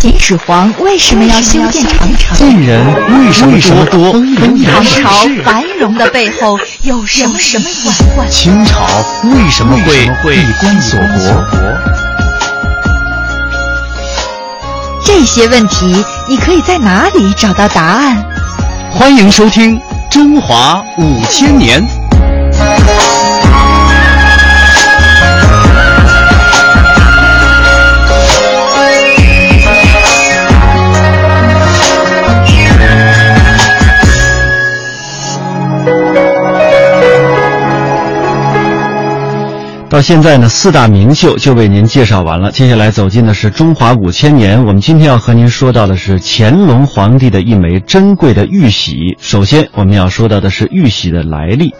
秦始皇为什么要修建长城？晋人为什么多？唐朝繁荣的背后有什么什么隐患？清朝为什么会闭关锁国？这些问题，你可以在哪里找到答案？欢迎收听《中华五千年》。到现在呢，四大名秀就为您介绍完了。接下来走进的是中华五千年。我们今天要和您说到的是乾隆皇帝的一枚珍贵的玉玺。首先，我们要说到的是玉玺的来历。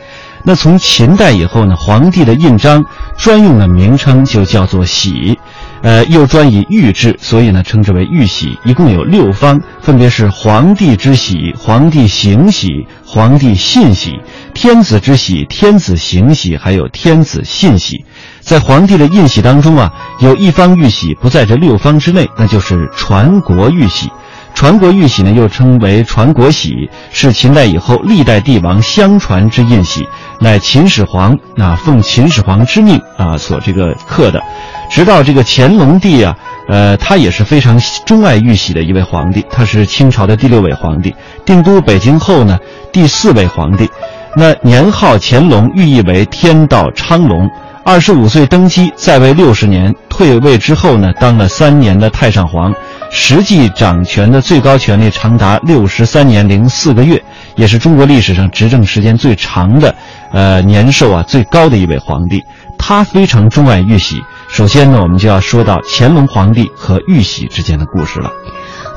那从秦代以后呢，皇帝的印章专用的名称就叫做玺。呃，又专以玉制，所以呢，称之为玉玺。一共有六方，分别是皇帝之玺、皇帝行玺、皇帝信玺、天子之玺、天子行玺，还有天子信玺。在皇帝的印玺当中啊，有一方玉玺不在这六方之内，那就是传国玉玺。传国玉玺呢，又称为传国玺，是秦代以后历代帝王相传之印玺，乃秦始皇啊奉秦始皇之命啊所这个刻的。直到这个乾隆帝啊，呃，他也是非常钟爱玉玺的一位皇帝。他是清朝的第六位皇帝，定都北京后呢，第四位皇帝。那年号乾隆，寓意为天道昌隆。二十五岁登基，在位六十年。退位之后呢，当了三年的太上皇，实际掌权的最高权力长达六十三年零四个月，也是中国历史上执政时间最长的，呃，年寿啊最高的一位皇帝。他非常钟爱玉玺。首先呢，我们就要说到乾隆皇帝和玉玺之间的故事了。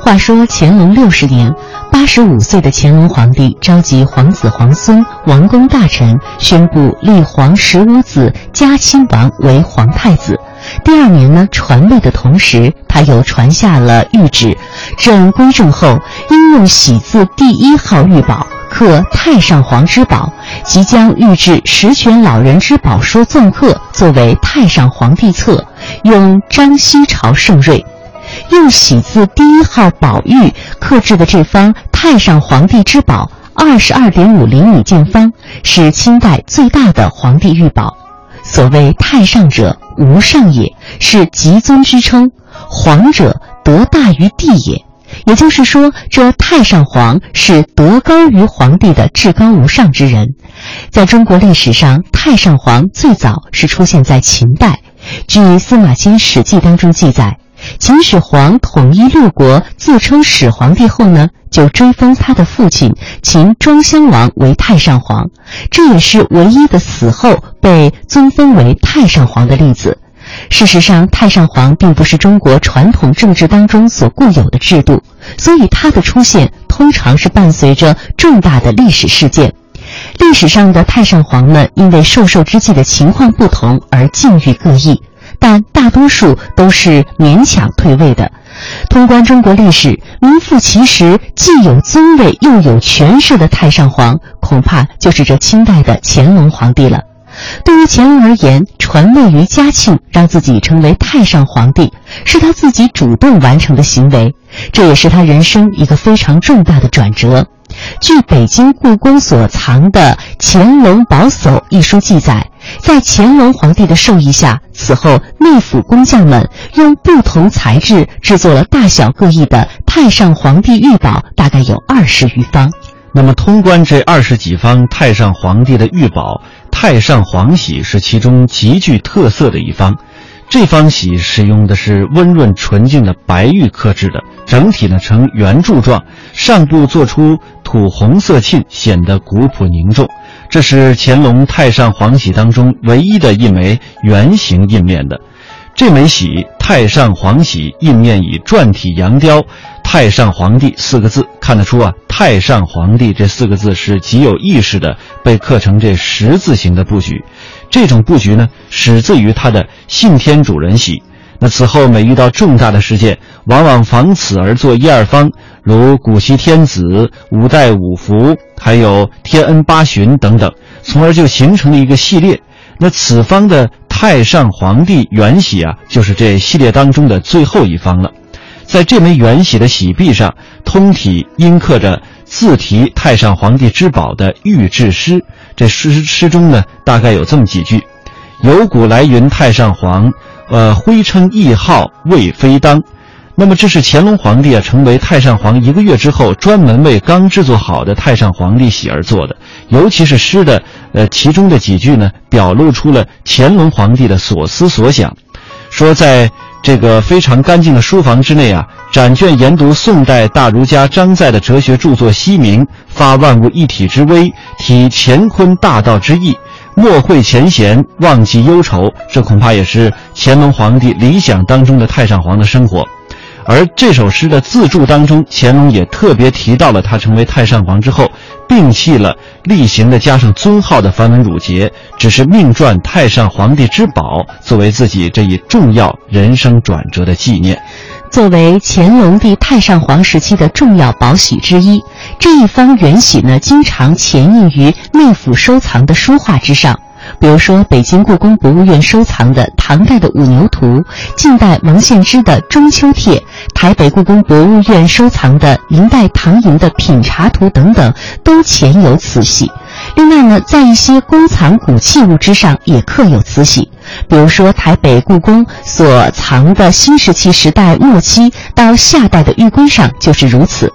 话说乾隆六十年，八十五岁的乾隆皇帝召集皇子皇孙、王公大臣，宣布立皇十五子嘉亲王为皇太子。第二年呢，传位的同时，他又传下了谕旨：朕归政后，应用喜字第一号玉宝。刻太上皇之宝，即将御制十全老人之宝书纵刻，作为太上皇帝册，用张西朝圣瑞，用玺字第一号宝玉刻制的这方太上皇帝之宝，二十二点五厘米见方，是清代最大的皇帝玉宝。所谓太上者，无上也，是极尊之称；皇者，德大于帝也。也就是说，这太上皇是德高于皇帝的至高无上之人。在中国历史上，太上皇最早是出现在秦代。据司马迁《史记》当中记载，秦始皇统一六国，自称始皇帝后呢，就追封他的父亲秦庄襄王为太上皇，这也是唯一的死后被尊封为太上皇的例子。事实上，太上皇并不是中国传统政治当中所固有的制度，所以它的出现通常是伴随着重大的历史事件。历史上的太上皇们因为授受之际的情况不同而境遇各异，但大多数都是勉强退位的。通关中国历史，名副其实既有尊位又有权势的太上皇，恐怕就是这清代的乾隆皇帝了。对于乾隆而言，传位于嘉庆，让自己成为太上皇帝，是他自己主动完成的行为，这也是他人生一个非常重大的转折。据北京故宫所藏的《乾隆宝叟》一书记载，在乾隆皇帝的授意下，此后内府工匠们用不同材质制作了大小各异的太上皇帝玉宝，大概有二十余方。那么，通关这二十几方太上皇帝的玉宝。太上皇玺是其中极具特色的一方，这方玺使用的是温润纯净的白玉刻制的，整体呢呈圆柱状，上部做出土红色沁，显得古朴凝重。这是乾隆太上皇玺当中唯一的一枚圆形印面的。这枚玺太上皇玺印面以篆体羊雕。太上皇帝四个字看得出啊，太上皇帝这四个字是极有意识的被刻成这十字形的布局。这种布局呢，始自于他的信天主人玺。那此后每遇到重大的事件，往往仿此而作一二方，如古稀天子、五代五福，还有天恩八旬等等，从而就形成了一个系列。那此方的太上皇帝元玺啊，就是这系列当中的最后一方了。在这枚圆玺的玺壁上，通体阴刻着字题“太上皇帝之宝”的御制诗。这诗诗中呢，大概有这么几句：“有古来云太上皇，呃，徽称谥号魏非当。”那么这是乾隆皇帝啊成为太上皇一个月之后，专门为刚制作好的太上皇帝玺而做的。尤其是诗的呃其中的几句呢，表露出了乾隆皇帝的所思所想，说在。这个非常干净的书房之内啊，展卷研读宋代大儒家张载的哲学著作《西明》，发万物一体之微，体乾坤大道之意，莫会前嫌，忘记忧愁。这恐怕也是乾隆皇帝理想当中的太上皇的生活。而这首诗的自注当中，乾隆也特别提到了他成为太上皇之后，摒弃了例行的加上尊号的繁文缛节，只是命传太上皇帝之宝，作为自己这一重要人生转折的纪念。作为乾隆帝太上皇时期的重要宝玺之一，这一方圆玺呢，经常潜印于内府收藏的书画之上。比如说，北京故宫博物院收藏的唐代的《五牛图》，近代王献之的《中秋帖》，台北故宫博物院收藏的明代唐寅的《品茶图》等等，都潜有此玺。另外呢，在一些宫藏古器物之上也刻有慈禧，比如说台北故宫所藏的新石器时代末期到夏代的玉圭上就是如此。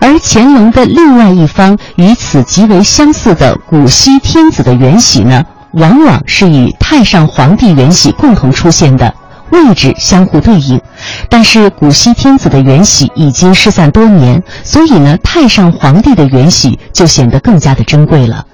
而乾隆的另外一方与此极为相似的古稀天子的圆玺呢？往往是与太上皇帝元玺共同出现的，位置相互对应。但是古稀天子的元玺已经失散多年，所以呢，太上皇帝的元玺就显得更加的珍贵了。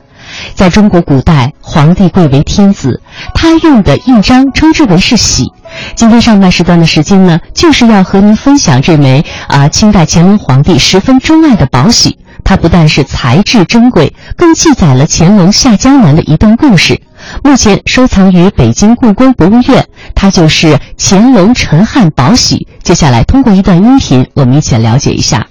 在中国古代，皇帝贵为天子，他用的印章称之为是玺。今天上半时段的时间呢，就是要和您分享这枚啊，清代乾隆皇帝十分钟爱的宝玺。它不但是材质珍贵，更记载了乾隆下江南的一段故事。目前收藏于北京故宫博物院，它就是乾隆陈汉宝玺。接下来通过一段音频，我们一起来了解一下。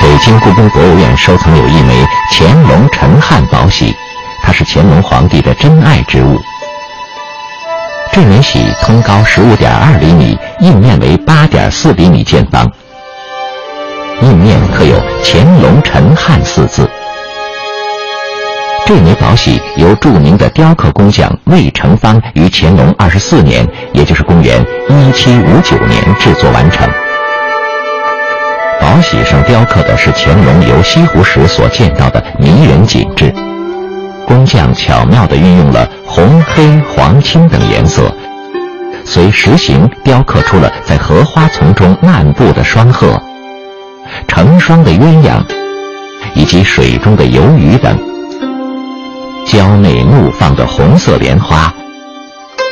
北京故宫博物院收藏有一枚乾隆陈汉宝玺，它是乾隆皇帝的珍爱之物。这枚玺通高十五点二厘米，印面为八点四厘米见方。印面刻有“乾隆陈汉”四字。这枚宝玺由著名的雕刻工匠魏成芳于乾隆二十四年，也就是公元一七五九年制作完成。宝玺上雕刻的是乾隆游西湖时所见到的迷人景致。工匠巧妙地运用了红、黑、黄、青等颜色，随实形雕刻出了在荷花丛中漫步的双鹤。成双的鸳鸯，以及水中的游鱼等；娇内怒放的红色莲花，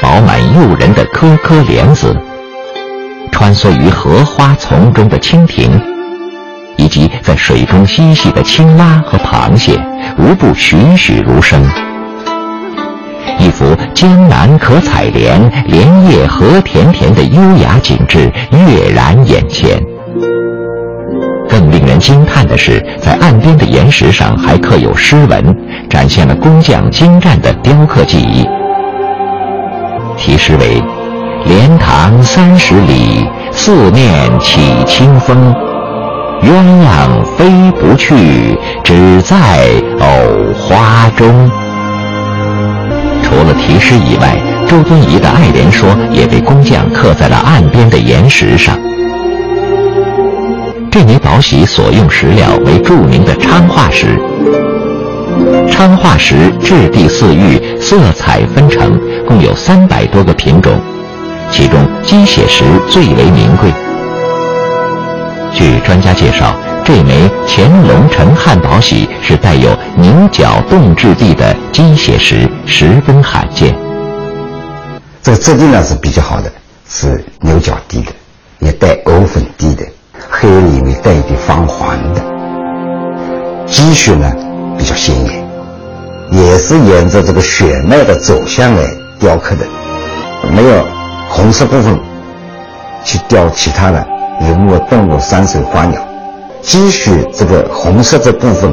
饱满诱人的颗颗莲子，穿梭于荷花丛中的蜻蜓，以及在水中嬉戏的青蛙和螃蟹，无不栩栩如生。一幅江南可采莲，莲叶何田田的优雅景致跃然眼前。更令人惊叹的是，在岸边的岩石上还刻有诗文，展现了工匠精湛的雕刻技艺。题诗为：“莲塘三十里，四面起清风。鸳鸯飞不去，只在藕花中。”除了题诗以外，周敦颐的《爱莲说》也被工匠刻在了岸边的岩石上。这枚宝玺所用石料为著名的昌化石。昌化石质地似玉，色彩纷呈，共有三百多个品种，其中鸡血石最为名贵。据专家介绍，这枚乾隆陈汉宝玺是带有牛角冻质地的鸡血石，十分罕见。这个质地呢是比较好的，是牛角地的，也带藕粉地的。黑里面带一点方黄的，鸡血呢比较鲜艳，也是沿着这个血脉的走向来雕刻的，没有红色部分去雕其他的人物、动物、山水、花鸟，鸡血这个红色这部分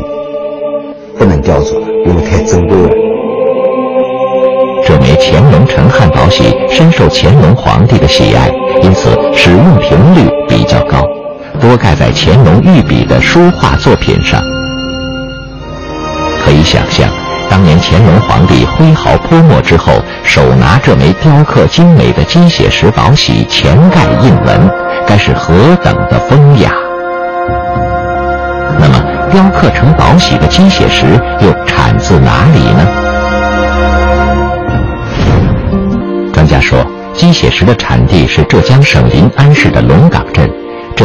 不能雕琢，因为太珍贵了。这枚乾隆盛汉宝玺深受乾隆皇帝的喜爱，因此使，多盖在乾隆御笔的书画作品上。可以想象，当年乾隆皇帝挥毫泼墨之后，手拿这枚雕刻精美的鸡血石宝玺前盖印文，该是何等的风雅。那么，雕刻成宝玺的鸡血石又产自哪里呢？专家说，鸡血石的产地是浙江省临安市的龙岗镇，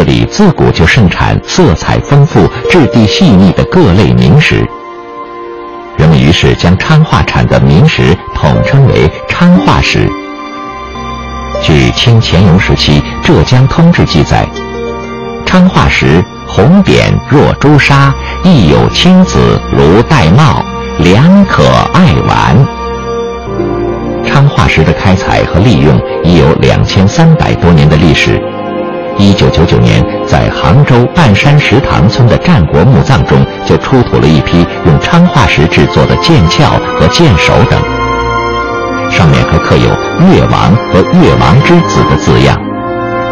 这里自古就盛产色彩丰富、质地细腻的各类名石。人们于是将昌化产的名石统称为昌化石。据清乾隆时期《浙江通志》记载，昌化石红点若朱砂，亦有青紫如玳瑁，良可爱玩。昌化石的开采和利用已有两千三百多年的历史。一九九九年，在杭州半山石塘村的战国墓葬中，就出土了一批用昌化石制作的剑鞘和剑首等，上面还刻有“越王”和“越王之子”的字样，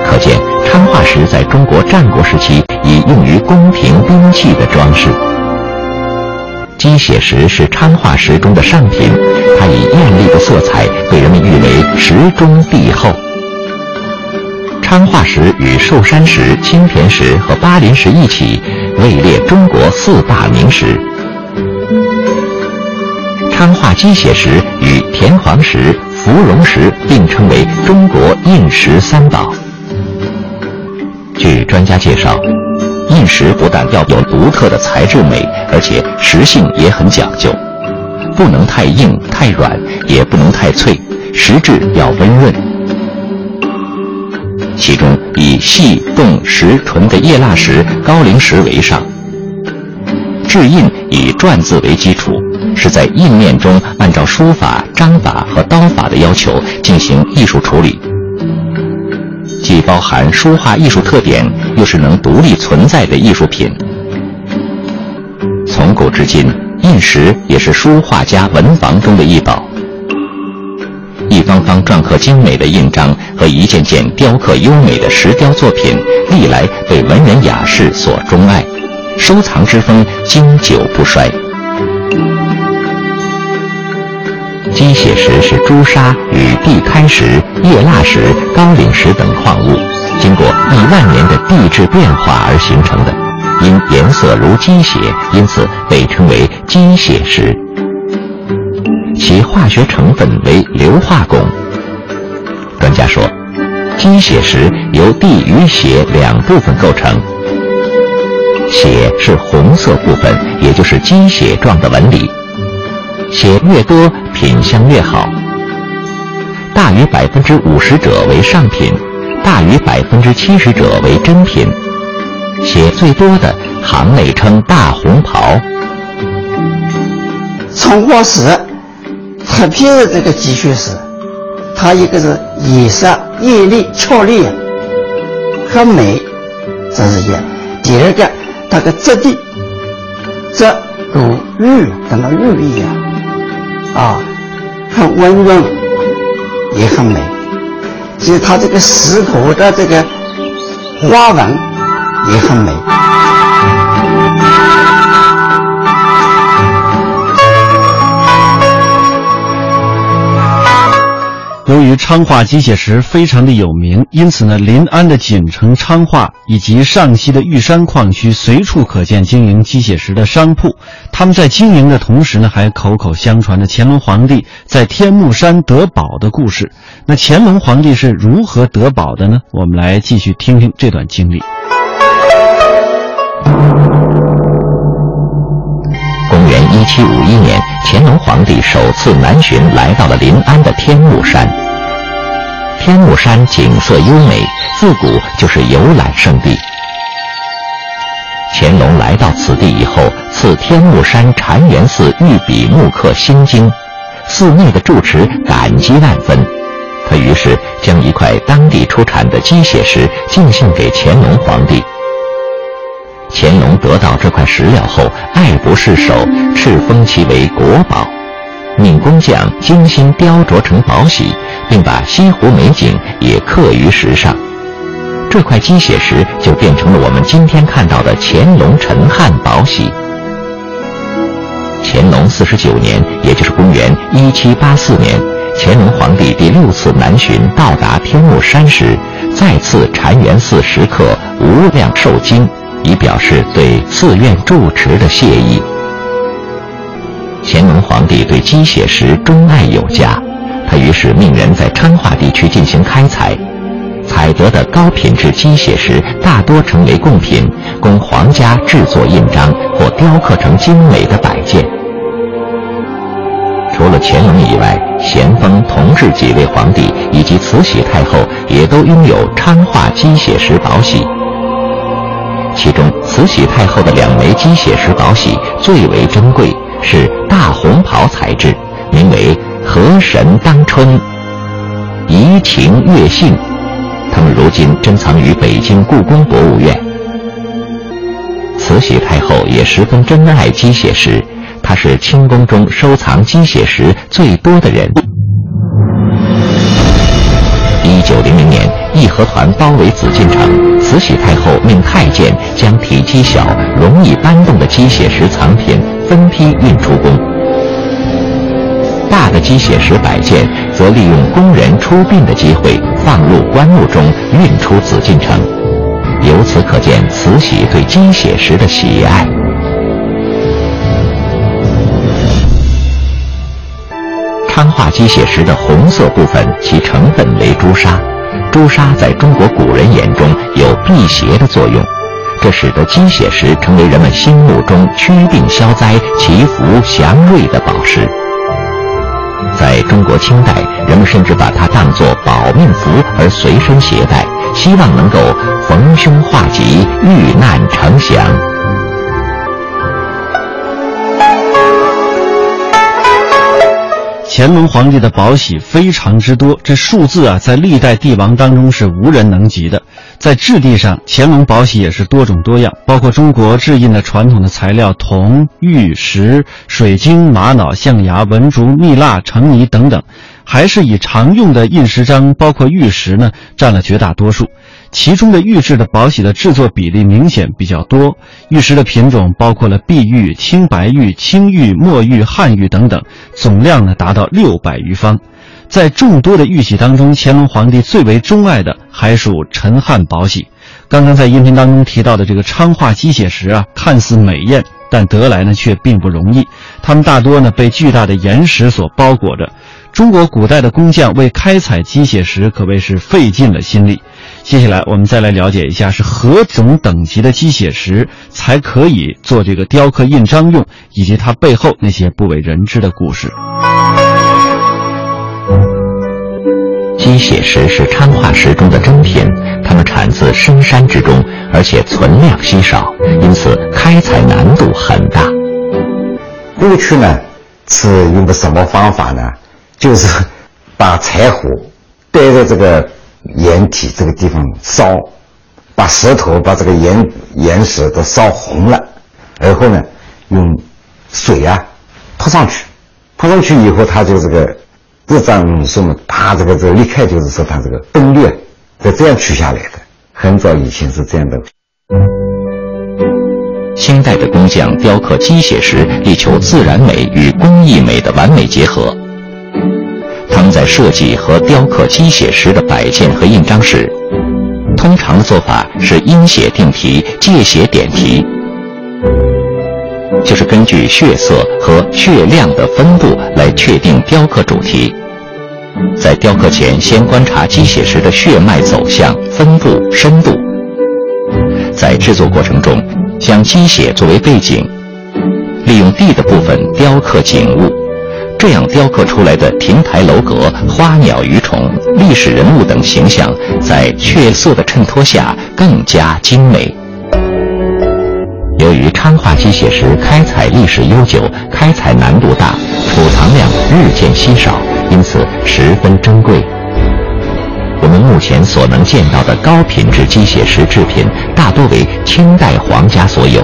可见昌化石在中国战国时期已用于宫廷兵器的装饰。鸡血石是昌化石中的上品，它以艳丽的色彩被人们誉为石中帝后。昌化石与寿山石、青田石和巴林石一起位列中国四大名石。昌化鸡血石与田黄石、芙蓉石并称为中国印石三宝。据专家介绍，印石不但要有独特的材质美，而且石性也很讲究，不能太硬太软，也不能太脆，石质要温润。其中以细动实纯的叶蜡石、高岭石为上，制印以篆字为基础，是在印面中按照书法、章法和刀法的要求进行艺术处理，既包含书画艺术特点，又是能独立存在的艺术品。从古至今，印石也是书画家文房中的一宝。一方方篆刻精美的印章和一件件雕刻优美的石雕作品，历来被文人雅士所钟爱，收藏之风经久不衰。鸡血石是朱砂与地开石、叶蜡石、高岭石等矿物经过亿万年的地质变化而形成的，因颜色如鸡血，因此被称为鸡血石。其化学成分为硫化汞。专家说，鸡血石由地与血两部分构成，血是红色部分，也就是鸡血状的纹理，血越多品相越好，大于百分之五十者为上品，大于百分之七十者为真品，血最多的行内称大红袍。从化石。特别是这个鸡血石，它一个是颜色艳丽俏丽，很美，这是一；第二个，它的质地，质如玉，跟那玉一样，啊，很温润，也很美。其实它这个石头的这个花纹也很美。由于昌化鸡血石非常的有名，因此呢，临安的锦城昌化以及上西的玉山矿区随处可见经营鸡血石的商铺。他们在经营的同时呢，还口口相传着乾隆皇帝在天目山得宝的故事。那乾隆皇帝是如何得宝的呢？我们来继续听听这段经历。公元一七五一年，乾隆皇帝首次南巡，来到了临安的天目山。天目山景色优美，自古就是游览胜地。乾隆来到此地以后，赐天目山禅源寺御笔木刻心经，寺内的住持感激万分。他于是将一块当地出产的鸡血石进献给乾隆皇帝。乾隆得到这块石料后，爱不释手，敕封其为国宝。命工匠精心雕琢成宝玺，并把西湖美景也刻于石上。这块鸡血石就变成了我们今天看到的乾隆陈汉宝玺。乾隆四十九年，也就是公元一七八四年，乾隆皇帝第六次南巡，到达天目山时，再次禅园寺石刻无量寿经，以表示对寺院住持的谢意。乾隆皇帝对鸡血石钟爱有加，他于是命人在昌化地区进行开采。采得的高品质鸡血石大多成为贡品，供皇家制作印章或雕刻成精美的摆件。除了乾隆以外，咸丰、同治几位皇帝以及慈禧太后也都拥有昌化鸡血石宝玺。其中，慈禧太后的两枚鸡血石宝玺最为珍贵，是大红袍材质，名为“河神当春”，怡情悦性。他们如今珍藏于北京故宫博物院。慈禧太后也十分珍爱鸡血石，她是清宫中收藏鸡血石最多的人。和团包围紫禁城，慈禧太后命太监将体积小、容易搬动的鸡血石藏品分批运出宫。大的鸡血石摆件则利用工人出殡的机会放入棺木中运出紫禁城，由此可见慈禧对鸡血石的喜爱。昌化鸡血石的红色部分，其成分为朱砂，朱砂在中国古人眼中有辟邪的作用，这使得鸡血石成为人们心目中驱病消灾、祈福祥瑞的宝石。在中国清代，人们甚至把它当作保命符而随身携带，希望能够逢凶化吉、遇难成祥。乾隆皇帝的宝玺非常之多，这数字啊，在历代帝王当中是无人能及的。在质地上，乾隆宝玺也是多种多样，包括中国制印的传统的材料铜、玉石、水晶、玛瑙、象牙、文竹、蜜蜡、橙泥等等，还是以常用的印石章，包括玉石呢，占了绝大多数。其中的玉制的宝玺的制作比例明显比较多，玉石的品种包括了碧玉、青白玉、青玉、墨玉、汉玉等等，总量呢达到六百余方。在众多的玉玺当中，乾隆皇帝最为钟爱的还属陈汉宝玺。刚刚在音频当中提到的这个昌化鸡血石啊，看似美艳，但得来呢却并不容易。它们大多呢被巨大的岩石所包裹着。中国古代的工匠为开采鸡血石可谓是费尽了心力。接下来我们再来了解一下是何种等级的鸡血石才可以做这个雕刻印章用，以及它背后那些不为人知的故事。鸡血石是昌化石中的珍品，它们产自深山之中，而且存量稀少，因此开采难度很大。过去呢是用的什么方法呢？就是把柴火带在这个岩体这个地方烧，把石头把这个岩岩石都烧红了，然后呢用水啊泼上去，泼上去以后它就这个。这张什么？他这个这个立刻就是说它这个动力是这样取下来的。很早以前是这样的。清代的工匠雕刻鸡血石，力求自然美与工艺美的完美结合。在设计和雕刻鸡血石的摆件和印章时，通常的做法是阴血定题，借血点题。就是根据血色和血量的分布来确定雕刻主题。在雕刻前，先观察鸡血石的血脉走向、分布、深度。在制作过程中，将鸡血作为背景，利用地的部分雕刻景物，这样雕刻出来的亭台楼阁、花鸟鱼虫、历史人物等形象，在雀色的衬托下更加精美。由于昌化鸡血石开采历史悠久，开采难度大，储藏量日渐稀少，因此十分珍贵。我们目前所能见到的高品质鸡血石制品，大多为清代皇家所有。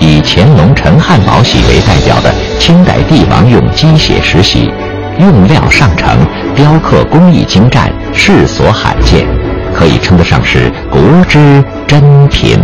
以乾隆陈汉宝玺为代表的清代帝王用鸡血石玺，用料上乘，雕刻工艺精湛，世所罕见，可以称得上是国之珍品。